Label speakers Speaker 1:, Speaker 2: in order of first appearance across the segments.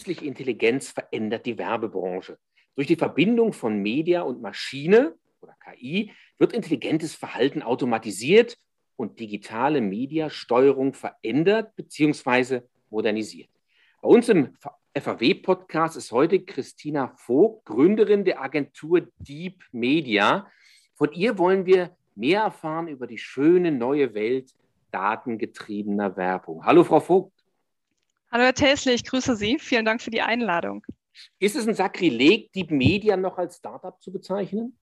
Speaker 1: Künstliche Intelligenz verändert die Werbebranche. Durch die Verbindung von Media und Maschine oder KI wird intelligentes Verhalten automatisiert und digitale Mediasteuerung verändert bzw. modernisiert. Bei uns im FAW-Podcast ist heute Christina Vogt, Gründerin der Agentur Deep Media. Von ihr wollen wir mehr erfahren über die schöne neue Welt datengetriebener Werbung. Hallo, Frau Vogt.
Speaker 2: Hallo, Herr Täsli, ich grüße Sie. Vielen Dank für die Einladung.
Speaker 1: Ist es ein Sakrileg, Deep Media noch als Startup zu bezeichnen?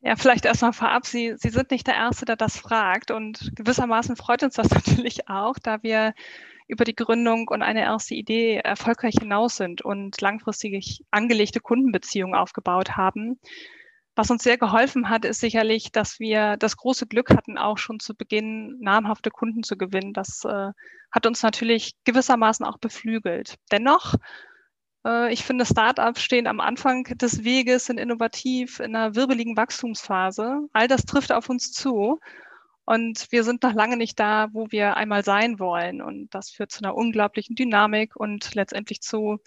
Speaker 2: Ja, vielleicht erstmal vorab. Sie, Sie sind nicht der Erste, der das fragt. Und gewissermaßen freut uns das natürlich auch, da wir über die Gründung und eine erste Idee erfolgreich hinaus sind und langfristig angelegte Kundenbeziehungen aufgebaut haben. Was uns sehr geholfen hat, ist sicherlich, dass wir das große Glück hatten, auch schon zu Beginn namhafte Kunden zu gewinnen. Das äh, hat uns natürlich gewissermaßen auch beflügelt. Dennoch, äh, ich finde, Startups stehen am Anfang des Weges, sind innovativ, in einer wirbeligen Wachstumsphase. All das trifft auf uns zu. Und wir sind noch lange nicht da, wo wir einmal sein wollen. Und das führt zu einer unglaublichen Dynamik und letztendlich zu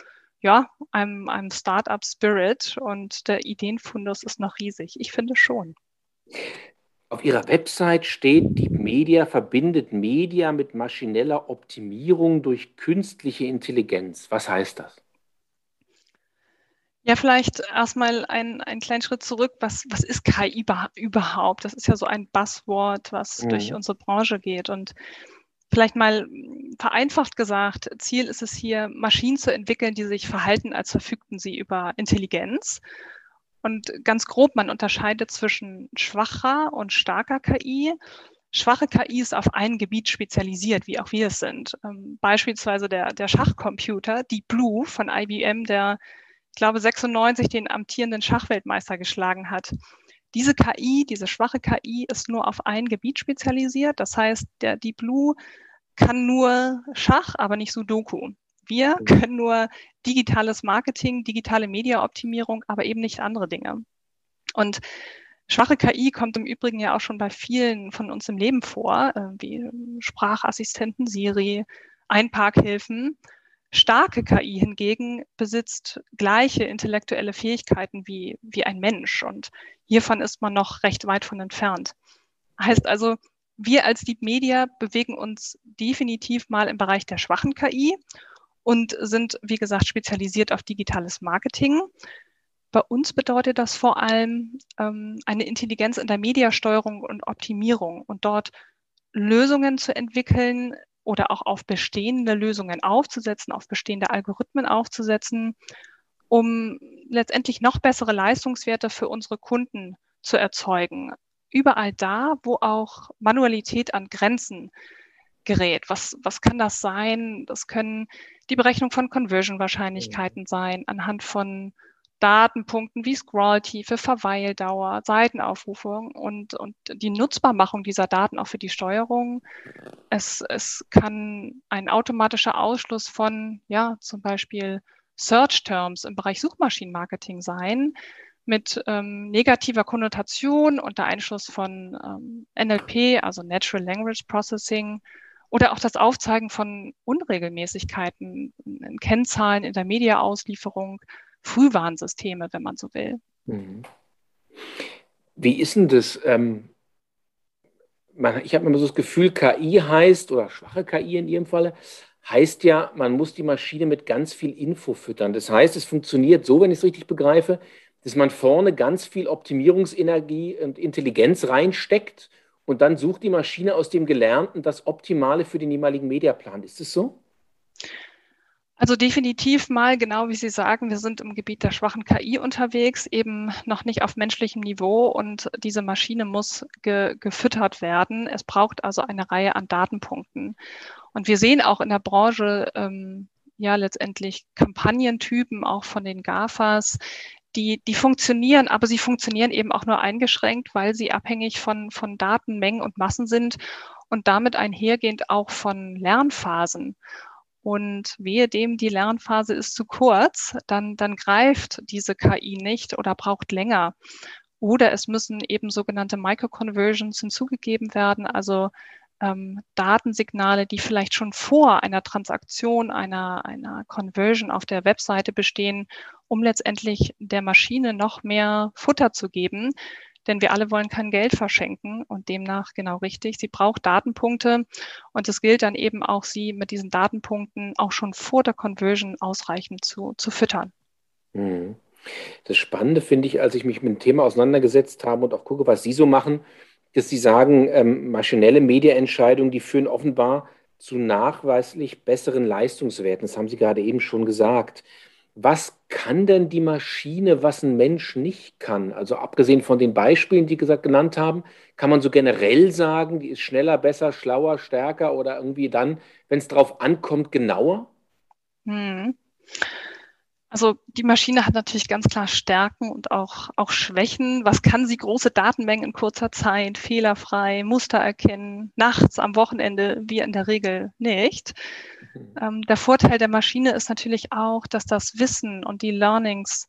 Speaker 2: ja, einem, einem Startup-Spirit und der Ideenfundus ist noch riesig. Ich finde schon.
Speaker 1: Auf Ihrer Website steht, die Media verbindet Media mit maschineller Optimierung durch künstliche Intelligenz. Was heißt das?
Speaker 2: Ja, vielleicht erstmal ein, einen kleinen Schritt zurück. Was, was ist KI überhaupt? Das ist ja so ein Buzzword, was mhm. durch unsere Branche geht. Und Vielleicht mal vereinfacht gesagt, Ziel ist es hier, Maschinen zu entwickeln, die sich verhalten, als verfügten sie über Intelligenz. Und ganz grob, man unterscheidet zwischen schwacher und starker KI. Schwache KI ist auf ein Gebiet spezialisiert, wie auch wir es sind. Ähm, beispielsweise der, der Schachcomputer, Deep Blue von IBM, der, ich glaube, 96 den amtierenden Schachweltmeister geschlagen hat. Diese KI, diese schwache KI ist nur auf ein Gebiet spezialisiert. Das heißt, der Deep Blue kann nur Schach, aber nicht Sudoku. Wir mhm. können nur digitales Marketing, digitale Mediaoptimierung, aber eben nicht andere Dinge. Und schwache KI kommt im Übrigen ja auch schon bei vielen von uns im Leben vor, äh, wie Sprachassistenten, Siri, Einparkhilfen. Starke KI hingegen besitzt gleiche intellektuelle Fähigkeiten wie, wie ein Mensch und hiervon ist man noch recht weit von entfernt. Heißt also, wir als Deep Media bewegen uns definitiv mal im Bereich der schwachen KI und sind, wie gesagt, spezialisiert auf digitales Marketing. Bei uns bedeutet das vor allem ähm, eine Intelligenz in der Mediasteuerung und Optimierung und dort Lösungen zu entwickeln, oder auch auf bestehende Lösungen aufzusetzen, auf bestehende Algorithmen aufzusetzen, um letztendlich noch bessere Leistungswerte für unsere Kunden zu erzeugen. Überall da, wo auch Manualität an Grenzen gerät. Was, was kann das sein? Das können die Berechnung von Conversion-Wahrscheinlichkeiten mhm. sein, anhand von Datenpunkten wie Scrolltiefe, Verweildauer, Seitenaufrufung und, und die Nutzbarmachung dieser Daten auch für die Steuerung. Es, es kann ein automatischer Ausschluss von, ja, zum Beispiel Search Terms im Bereich Suchmaschinenmarketing sein mit ähm, negativer Konnotation unter Einschluss von ähm, NLP, also Natural Language Processing, oder auch das Aufzeigen von Unregelmäßigkeiten in Kennzahlen in der Mediaauslieferung Frühwarnsysteme, wenn man so will. Mhm.
Speaker 1: Wie ist denn das? Ähm, man, ich habe immer so das Gefühl, KI heißt, oder schwache KI in Ihrem Falle, heißt ja, man muss die Maschine mit ganz viel Info füttern. Das heißt, es funktioniert so, wenn ich es richtig begreife, dass man vorne ganz viel Optimierungsenergie und Intelligenz reinsteckt und dann sucht die Maschine aus dem Gelernten das Optimale für den jeweiligen Mediaplan. Ist es so?
Speaker 2: Also definitiv mal, genau wie Sie sagen, wir sind im Gebiet der schwachen KI unterwegs, eben noch nicht auf menschlichem Niveau und diese Maschine muss ge gefüttert werden. Es braucht also eine Reihe an Datenpunkten. Und wir sehen auch in der Branche ähm, ja letztendlich Kampagnentypen auch von den GAFAs, die, die funktionieren, aber sie funktionieren eben auch nur eingeschränkt, weil sie abhängig von, von Datenmengen und Massen sind und damit einhergehend auch von Lernphasen. Und wehe dem, die Lernphase ist zu kurz, dann, dann greift diese KI nicht oder braucht länger. Oder es müssen eben sogenannte Microconversions hinzugegeben werden, also ähm, Datensignale, die vielleicht schon vor einer Transaktion, einer, einer Conversion auf der Webseite bestehen, um letztendlich der Maschine noch mehr Futter zu geben. Denn wir alle wollen kein Geld verschenken und demnach genau richtig. Sie braucht Datenpunkte und es gilt dann eben auch, sie mit diesen Datenpunkten auch schon vor der Conversion ausreichend zu, zu füttern.
Speaker 1: Mhm. Das Spannende finde ich, als ich mich mit dem Thema auseinandergesetzt habe und auch gucke, was Sie so machen, dass Sie sagen, ähm, maschinelle Mediaentscheidungen, die führen offenbar zu nachweislich besseren Leistungswerten. Das haben Sie gerade eben schon gesagt. Was kann denn die Maschine, was ein Mensch nicht kann? Also abgesehen von den Beispielen, die gesagt genannt haben, kann man so generell sagen, die ist schneller, besser, schlauer, stärker oder irgendwie dann, wenn es darauf ankommt, genauer? Hm.
Speaker 2: Also die Maschine hat natürlich ganz klar Stärken und auch, auch Schwächen. Was kann sie? Große Datenmengen in kurzer Zeit, fehlerfrei, Muster erkennen, nachts, am Wochenende, wir in der Regel nicht. Ähm, der Vorteil der Maschine ist natürlich auch, dass das Wissen und die Learnings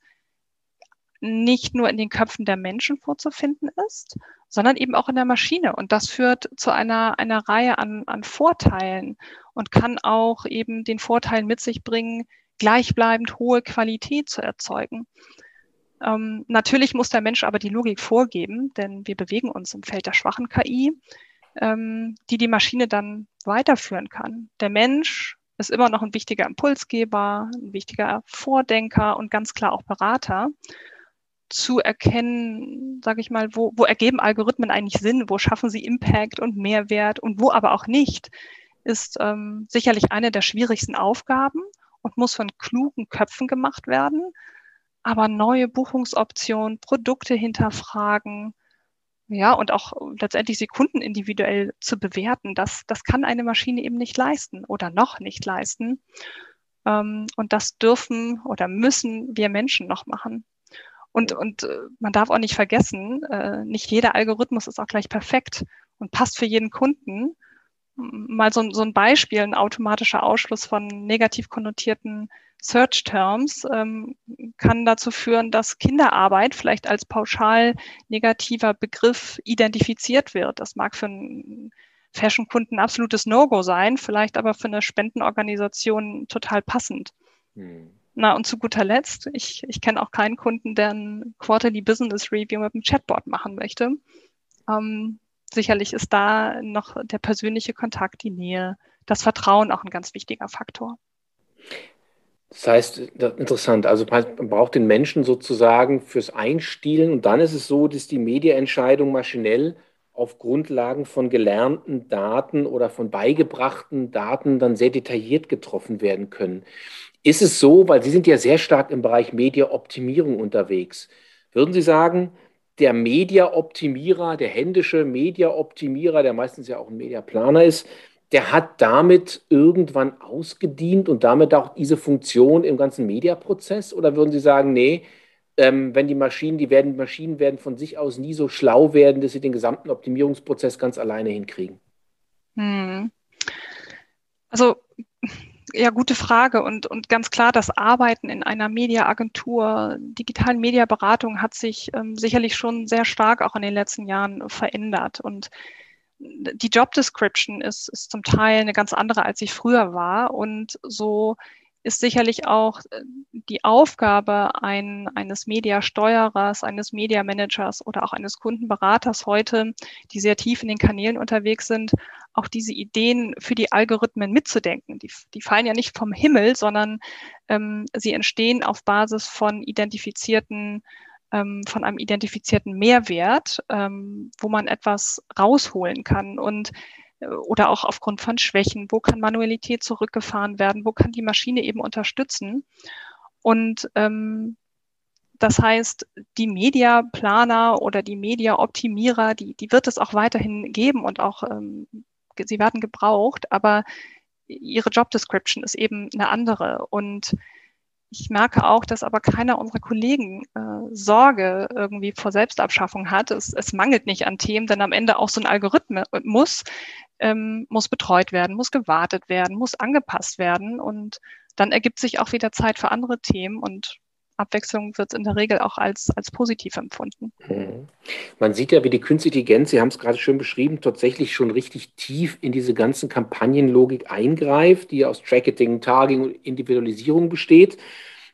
Speaker 2: nicht nur in den Köpfen der Menschen vorzufinden ist, sondern eben auch in der Maschine. Und das führt zu einer, einer Reihe an, an Vorteilen und kann auch eben den Vorteil mit sich bringen, gleichbleibend hohe Qualität zu erzeugen. Ähm, natürlich muss der Mensch aber die Logik vorgeben, denn wir bewegen uns im Feld der schwachen KI, ähm, die die Maschine dann weiterführen kann. Der Mensch ist immer noch ein wichtiger Impulsgeber, ein wichtiger Vordenker und ganz klar auch Berater zu erkennen, sage ich mal, wo, wo ergeben Algorithmen eigentlich Sinn, wo schaffen sie Impact und Mehrwert und wo aber auch nicht, ist ähm, sicherlich eine der schwierigsten Aufgaben und muss von klugen Köpfen gemacht werden. Aber neue Buchungsoptionen, Produkte hinterfragen, ja, und auch letztendlich sie Kunden individuell zu bewerten, das, das kann eine Maschine eben nicht leisten oder noch nicht leisten. Ähm, und das dürfen oder müssen wir Menschen noch machen. Und, und äh, man darf auch nicht vergessen, äh, nicht jeder Algorithmus ist auch gleich perfekt und passt für jeden Kunden mal so, so ein Beispiel, ein automatischer Ausschluss von negativ konnotierten Search Terms ähm, kann dazu führen, dass Kinderarbeit vielleicht als pauschal negativer Begriff identifiziert wird. Das mag für einen Fashion-Kunden absolutes No-Go sein, vielleicht aber für eine Spendenorganisation total passend. Hm. Na, und zu guter Letzt, ich, ich kenne auch keinen Kunden, der ein Quarterly Business Review mit einem Chatbot machen möchte. Ähm, sicherlich ist da noch der persönliche Kontakt, die Nähe, das Vertrauen auch ein ganz wichtiger Faktor.
Speaker 1: Das heißt, interessant, also man braucht den Menschen sozusagen fürs Einstielen und dann ist es so, dass die Medienentscheidung maschinell auf Grundlagen von gelernten Daten oder von beigebrachten Daten dann sehr detailliert getroffen werden können. Ist es so, weil Sie sind ja sehr stark im Bereich Mediaoptimierung unterwegs, würden Sie sagen, der Media-Optimierer, der händische Media-Optimierer, der meistens ja auch ein Mediaplaner ist, der hat damit irgendwann ausgedient und damit auch diese Funktion im ganzen Mediaprozess? Oder würden Sie sagen, nee, ähm, wenn die Maschinen, die werden, Maschinen werden von sich aus nie so schlau werden, dass sie den gesamten Optimierungsprozess ganz alleine hinkriegen? Hm.
Speaker 2: Also ja, gute Frage. Und, und ganz klar, das Arbeiten in einer Mediaagentur, digitalen Mediaberatung hat sich ähm, sicherlich schon sehr stark auch in den letzten Jahren verändert. Und die Job Description ist, ist zum Teil eine ganz andere, als sie früher war. Und so ist sicherlich auch äh, die Aufgabe ein, eines Mediasteuerers, eines Mediamanagers oder auch eines Kundenberaters heute, die sehr tief in den Kanälen unterwegs sind, auch diese Ideen für die Algorithmen mitzudenken. Die, die fallen ja nicht vom Himmel, sondern ähm, sie entstehen auf Basis von identifizierten ähm, von einem identifizierten Mehrwert, ähm, wo man etwas rausholen kann. Und äh, oder auch aufgrund von Schwächen, wo kann Manualität zurückgefahren werden, wo kann die Maschine eben unterstützen. Und ähm, das heißt, die Mediaplaner oder die Mediaoptimierer, die, die wird es auch weiterhin geben und auch ähm, sie werden gebraucht, aber ihre Job Description ist eben eine andere. Und ich merke auch, dass aber keiner unserer Kollegen äh, Sorge irgendwie vor Selbstabschaffung hat. Es, es mangelt nicht an Themen, denn am Ende auch so ein Algorithmus ähm, muss betreut werden, muss gewartet werden, muss angepasst werden. Und dann ergibt sich auch wieder Zeit für andere Themen und Abwechslung wird in der Regel auch als, als positiv empfunden.
Speaker 1: Mhm. Man sieht ja, wie die künstliche Intelligenz, Sie haben es gerade schön beschrieben, tatsächlich schon richtig tief in diese ganzen Kampagnenlogik eingreift, die aus Tracking, Targeting und Individualisierung besteht.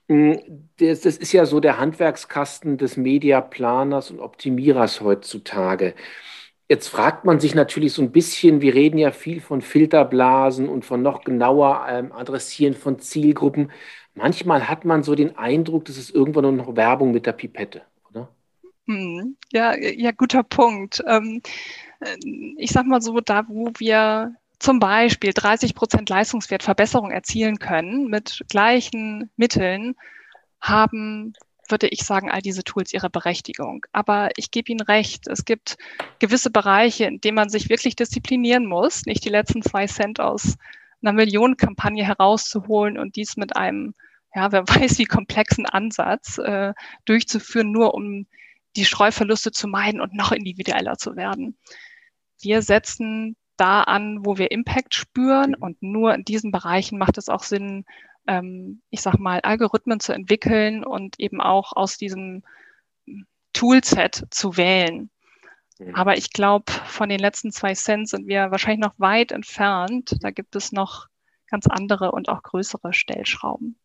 Speaker 1: Hm, das, das, ist ja so der Handwerkskasten des Mediaplaners und Optimierers heutzutage. Jetzt fragt man sich natürlich so ein bisschen, wir reden ja viel von Filterblasen und von noch genauer ähm, Adressieren von Zielgruppen. Manchmal hat man so den Eindruck, das ist irgendwann nur noch Werbung mit der Pipette, oder?
Speaker 2: Hm, ja, ja, guter Punkt. Ähm, äh, ich sag mal so, da wo wir zum Beispiel 30 Prozent Leistungswertverbesserung erzielen können mit gleichen Mitteln, haben, würde ich sagen, all diese Tools ihre Berechtigung. Aber ich gebe Ihnen recht, es gibt gewisse Bereiche, in denen man sich wirklich disziplinieren muss, nicht die letzten zwei Cent aus einer Millionenkampagne herauszuholen und dies mit einem, ja, wer weiß wie komplexen Ansatz äh, durchzuführen, nur um die Streuverluste zu meiden und noch individueller zu werden. Wir setzen da an, wo wir Impact spüren. Mhm. Und nur in diesen Bereichen macht es auch Sinn, ähm, ich sag mal, Algorithmen zu entwickeln und eben auch aus diesem Toolset zu wählen. Mhm. Aber ich glaube, von den letzten zwei Cent sind wir wahrscheinlich noch weit entfernt. Da gibt es noch ganz andere und auch größere Stellschrauben.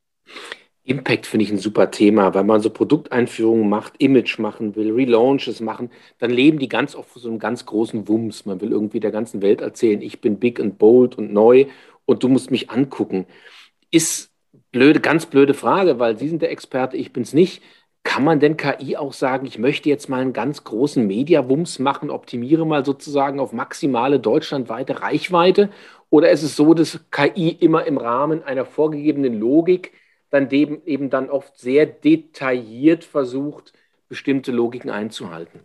Speaker 1: Impact finde ich ein super Thema, weil man so Produkteinführungen macht, Image machen will, Relaunches machen, dann leben die ganz oft so einem ganz großen Wumms. Man will irgendwie der ganzen Welt erzählen, ich bin big and bold und neu und du musst mich angucken. Ist blöde, ganz blöde Frage, weil Sie sind der Experte, ich bin es nicht. Kann man denn KI auch sagen, ich möchte jetzt mal einen ganz großen Media-Wumms machen, optimiere mal sozusagen auf maximale deutschlandweite Reichweite? Oder ist es so, dass KI immer im Rahmen einer vorgegebenen Logik dann eben, eben dann oft sehr detailliert versucht, bestimmte Logiken einzuhalten?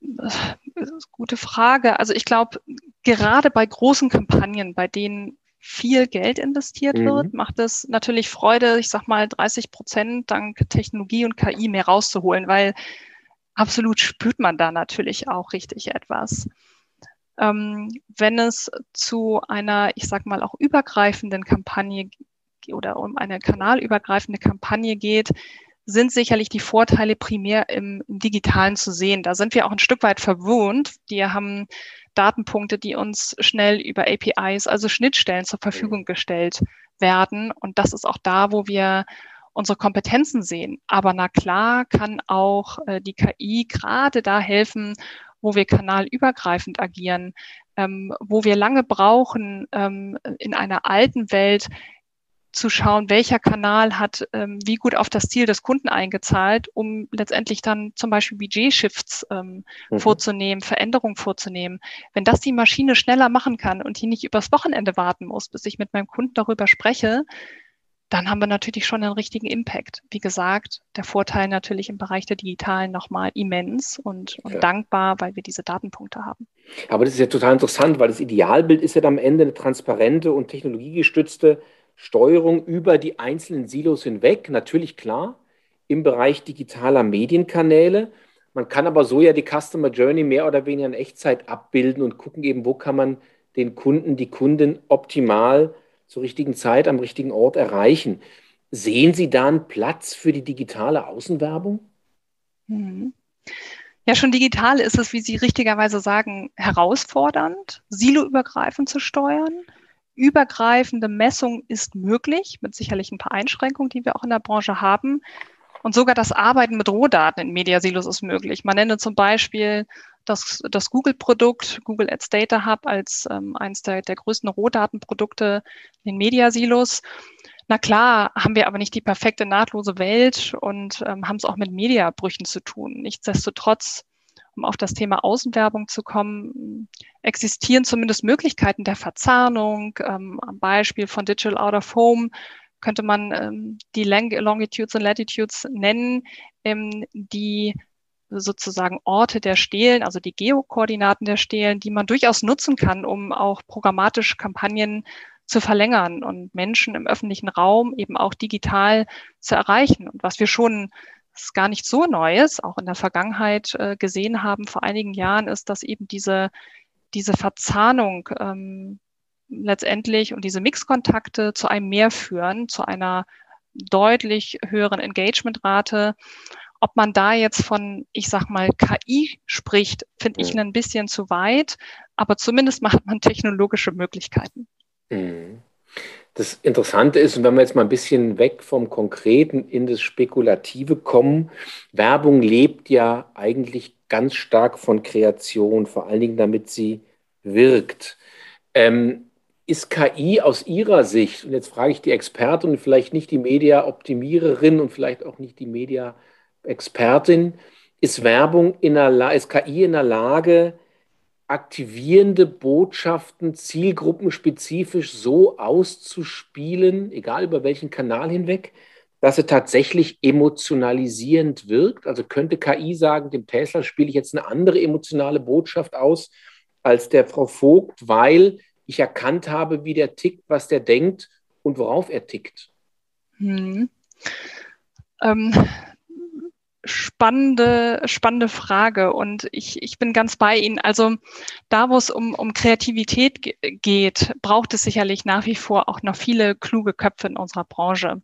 Speaker 2: Das ist eine gute Frage. Also ich glaube, gerade bei großen Kampagnen, bei denen viel Geld investiert mhm. wird, macht es natürlich Freude, ich sag mal 30 Prozent dank Technologie und KI mehr rauszuholen, weil absolut spürt man da natürlich auch richtig etwas. Ähm, wenn es zu einer, ich sag mal, auch übergreifenden Kampagne oder um eine kanalübergreifende Kampagne geht, sind sicherlich die Vorteile primär im, im, Digitalen zu sehen. Da sind wir auch ein Stück weit verwohnt. Die haben Datenpunkte, die uns schnell über APIs, also Schnittstellen zur Verfügung gestellt werden. Und das ist auch da, wo wir unsere Kompetenzen sehen. Aber na klar kann auch äh, die KI gerade da helfen, wo wir kanalübergreifend agieren, ähm, wo wir lange brauchen, ähm, in einer alten Welt zu schauen, welcher Kanal hat ähm, wie gut auf das Ziel des Kunden eingezahlt, um letztendlich dann zum Beispiel Budget-Shifts ähm, mhm. vorzunehmen, Veränderungen vorzunehmen. Wenn das die Maschine schneller machen kann und die nicht übers Wochenende warten muss, bis ich mit meinem Kunden darüber spreche, dann haben wir natürlich schon einen richtigen Impact. Wie gesagt, der Vorteil natürlich im Bereich der Digitalen nochmal immens und, und ja. dankbar, weil wir diese Datenpunkte haben.
Speaker 1: Aber das ist ja total interessant, weil das Idealbild ist ja am Ende eine transparente und technologiegestützte Steuerung über die einzelnen Silos hinweg, natürlich klar, im Bereich digitaler Medienkanäle. Man kann aber so ja die Customer Journey mehr oder weniger in Echtzeit abbilden und gucken eben, wo kann man den Kunden, die Kunden optimal zur richtigen Zeit am richtigen Ort erreichen. Sehen Sie da einen Platz für die digitale Außenwerbung?
Speaker 2: Mhm. Ja, schon digital ist es, wie Sie richtigerweise sagen, herausfordernd, siloübergreifend zu steuern übergreifende Messung ist möglich, mit sicherlich ein paar Einschränkungen, die wir auch in der Branche haben. Und sogar das Arbeiten mit Rohdaten in Mediasilos ist möglich. Man nenne zum Beispiel das, das Google-Produkt, Google Ads Data Hub, als ähm, eines der, der größten Rohdatenprodukte in Mediasilos. Na klar, haben wir aber nicht die perfekte nahtlose Welt und ähm, haben es auch mit Mediabrüchen zu tun. Nichtsdestotrotz um auf das Thema Außenwerbung zu kommen, existieren zumindest Möglichkeiten der Verzahnung. Ähm, am Beispiel von Digital Out of Home könnte man ähm, die Longitudes und Latitudes nennen, ähm, die sozusagen Orte der Stelen, also die Geokoordinaten der Stelen, die man durchaus nutzen kann, um auch programmatisch Kampagnen zu verlängern und Menschen im öffentlichen Raum eben auch digital zu erreichen. Und was wir schon ist gar nicht so Neues, auch in der Vergangenheit äh, gesehen haben, vor einigen Jahren, ist, dass eben diese, diese Verzahnung ähm, letztendlich und diese Mixkontakte zu einem Mehr führen, zu einer deutlich höheren Engagementrate. Ob man da jetzt von, ich sag mal, KI spricht, finde ich ein bisschen zu weit, aber zumindest macht man technologische Möglichkeiten.
Speaker 1: Mhm. Das Interessante ist, und wenn wir jetzt mal ein bisschen weg vom Konkreten in das Spekulative kommen, Werbung lebt ja eigentlich ganz stark von Kreation, vor allen Dingen damit sie wirkt. Ähm, ist KI aus Ihrer Sicht, und jetzt frage ich die Expertin und vielleicht nicht die Media-Optimiererin und vielleicht auch nicht die Media-Expertin, ist Werbung in der ist KI in der Lage, aktivierende Botschaften zielgruppenspezifisch so auszuspielen, egal über welchen Kanal hinweg, dass sie tatsächlich emotionalisierend wirkt. Also könnte KI sagen, dem Tesla spiele ich jetzt eine andere emotionale Botschaft aus als der Frau Vogt, weil ich erkannt habe, wie der tickt, was der denkt und worauf er tickt. Hm.
Speaker 2: Ähm, spannende, spannende Frage und ich, ich bin ganz bei Ihnen. Also da, wo es um, um Kreativität geht, braucht es sicherlich nach wie vor auch noch viele kluge Köpfe in unserer Branche.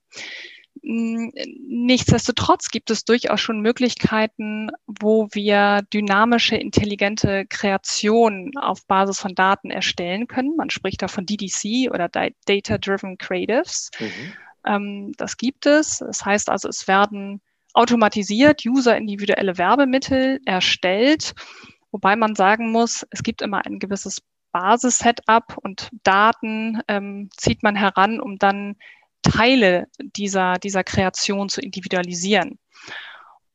Speaker 2: Hm, nichtsdestotrotz gibt es durchaus schon Möglichkeiten, wo wir dynamische, intelligente Kreationen auf Basis von Daten erstellen können. Man spricht da von DDC oder Data-Driven Creatives. Mhm. Ähm, das gibt es. Das heißt also, es werden automatisiert user-individuelle Werbemittel erstellt, wobei man sagen muss, es gibt immer ein gewisses Basis-Setup und Daten ähm, zieht man heran, um dann Teile dieser, dieser Kreation zu individualisieren.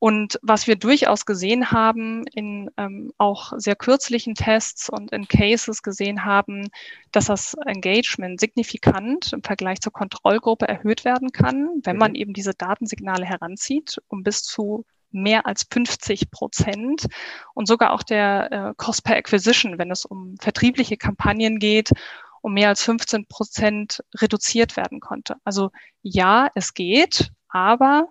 Speaker 2: Und was wir durchaus gesehen haben in ähm, auch sehr kürzlichen Tests und in Cases gesehen haben, dass das Engagement signifikant im Vergleich zur Kontrollgruppe erhöht werden kann, wenn man mhm. eben diese Datensignale heranzieht, um bis zu mehr als 50 Prozent und sogar auch der äh, Cost per Acquisition, wenn es um vertriebliche Kampagnen geht, um mehr als 15 Prozent reduziert werden konnte. Also ja, es geht, aber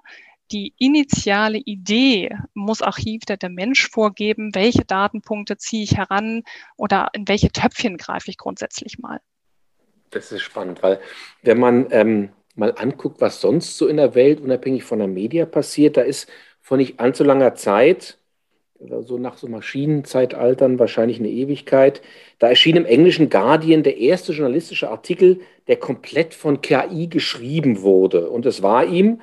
Speaker 2: die initiale Idee muss auch hier der Mensch vorgeben, welche Datenpunkte ziehe ich heran oder in welche Töpfchen greife ich grundsätzlich mal.
Speaker 1: Das ist spannend, weil wenn man ähm, mal anguckt, was sonst so in der Welt unabhängig von der Media passiert, da ist vor nicht allzu langer Zeit, so nach so Maschinenzeitaltern wahrscheinlich eine Ewigkeit, da erschien im englischen Guardian der erste journalistische Artikel, der komplett von KI geschrieben wurde. Und es war ihm,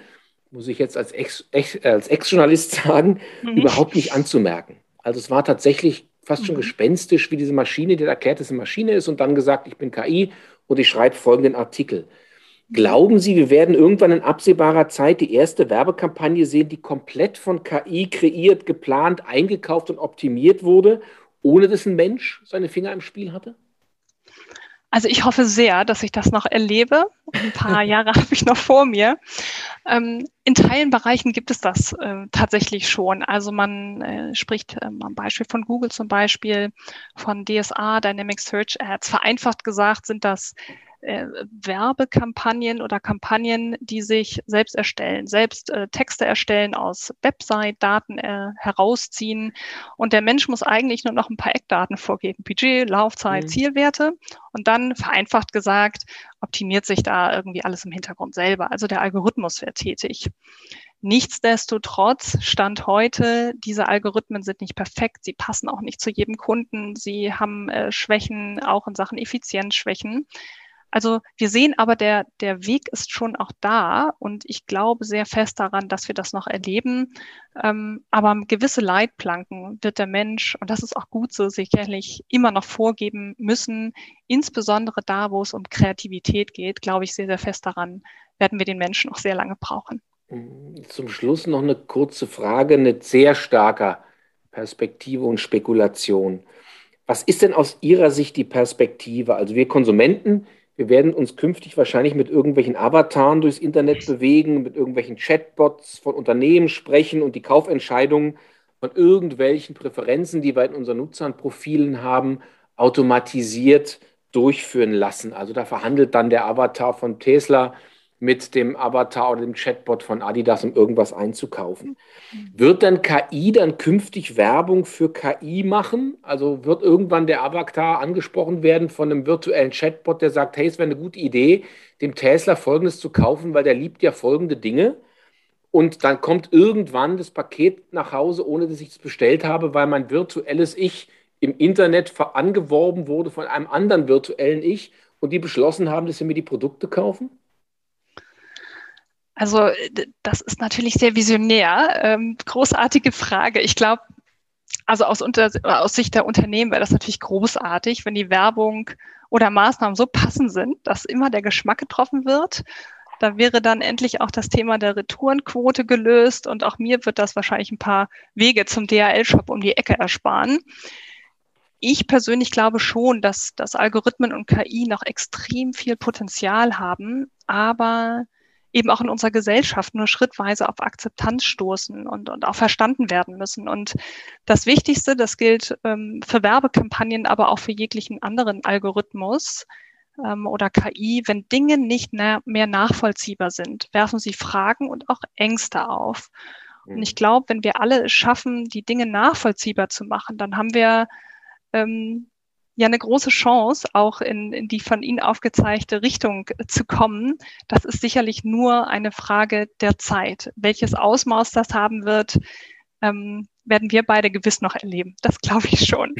Speaker 1: muss ich jetzt als Ex-Journalist Ex, sagen, mhm. überhaupt nicht anzumerken. Also es war tatsächlich fast schon mhm. gespenstisch, wie diese Maschine, die erklärt, dass eine Maschine ist und dann gesagt, ich bin KI und ich schreibe folgenden Artikel. Glauben Sie, wir werden irgendwann in absehbarer Zeit die erste Werbekampagne sehen, die komplett von KI kreiert, geplant, eingekauft und optimiert wurde, ohne dass ein Mensch seine Finger im Spiel hatte?
Speaker 2: Also ich hoffe sehr, dass ich das noch erlebe. Ein paar Jahre habe ich noch vor mir. Ähm, in Teilen Bereichen gibt es das äh, tatsächlich schon. Also man äh, spricht ähm, am Beispiel von Google zum Beispiel, von DSA, Dynamic Search Ads. Vereinfacht gesagt sind das äh, Werbekampagnen oder Kampagnen, die sich selbst erstellen, selbst äh, Texte erstellen aus Website-Daten äh, herausziehen. Und der Mensch muss eigentlich nur noch ein paar Eckdaten vorgeben, Budget, Laufzeit, mhm. Zielwerte. Und dann vereinfacht gesagt, optimiert sich da irgendwie alles im Hintergrund selber. Also der Algorithmus wird tätig. Nichtsdestotrotz stand heute, diese Algorithmen sind nicht perfekt, sie passen auch nicht zu jedem Kunden, sie haben äh, Schwächen, auch in Sachen Effizienzschwächen. Also wir sehen aber, der, der Weg ist schon auch da und ich glaube sehr fest daran, dass wir das noch erleben. Ähm, aber gewisse Leitplanken wird der Mensch, und das ist auch gut so, sicherlich immer noch vorgeben müssen. Insbesondere da, wo es um Kreativität geht, glaube ich sehr, sehr fest daran, werden wir den Menschen noch sehr lange brauchen.
Speaker 1: Zum Schluss noch eine kurze Frage, eine sehr starke Perspektive und Spekulation. Was ist denn aus Ihrer Sicht die Perspektive? Also wir Konsumenten, wir werden uns künftig wahrscheinlich mit irgendwelchen Avataren durchs Internet bewegen, mit irgendwelchen Chatbots von Unternehmen sprechen und die Kaufentscheidungen von irgendwelchen Präferenzen, die wir in unseren Nutzernprofilen haben, automatisiert durchführen lassen. Also da verhandelt dann der Avatar von Tesla mit dem Avatar oder dem Chatbot von Adidas, um irgendwas einzukaufen. Wird dann KI dann künftig Werbung für KI machen? Also wird irgendwann der Avatar angesprochen werden von einem virtuellen Chatbot, der sagt, hey, es wäre eine gute Idee, dem Tesla Folgendes zu kaufen, weil der liebt ja folgende Dinge? und dann kommt irgendwann das Paket nach Hause, ohne dass ich es bestellt habe, weil mein virtuelles Ich im Internet angeworben wurde von einem anderen virtuellen Ich und die beschlossen haben, dass sie mir die Produkte kaufen?
Speaker 2: Also das ist natürlich sehr visionär. Ähm, großartige Frage. Ich glaube, also aus, unter, aus Sicht der Unternehmen wäre das natürlich großartig, wenn die Werbung oder Maßnahmen so passend sind, dass immer der Geschmack getroffen wird. Da wäre dann endlich auch das Thema der Retourenquote gelöst und auch mir wird das wahrscheinlich ein paar Wege zum DHL-Shop um die Ecke ersparen. Ich persönlich glaube schon, dass, dass Algorithmen und KI noch extrem viel Potenzial haben, aber eben auch in unserer Gesellschaft nur schrittweise auf Akzeptanz stoßen und, und auch verstanden werden müssen. Und das Wichtigste, das gilt ähm, für Werbekampagnen, aber auch für jeglichen anderen Algorithmus ähm, oder KI, wenn Dinge nicht mehr nachvollziehbar sind, werfen sie Fragen und auch Ängste auf. Und ich mhm. glaube, wenn wir alle es schaffen, die Dinge nachvollziehbar zu machen, dann haben wir ähm, ja eine große Chance, auch in, in die von Ihnen aufgezeigte Richtung zu kommen. Das ist sicherlich nur eine Frage der Zeit. Welches Ausmaß das haben wird, ähm, werden wir beide gewiss noch erleben. Das glaube ich schon.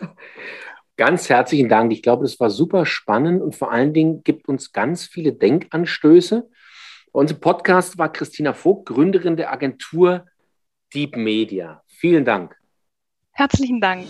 Speaker 1: Ganz herzlichen Dank. Ich glaube, das war super spannend und vor allen Dingen gibt uns ganz viele Denkanstöße. Unser Podcast war Christina Vogt, Gründerin der Agentur Deep Media. Vielen Dank.
Speaker 2: Herzlichen Dank.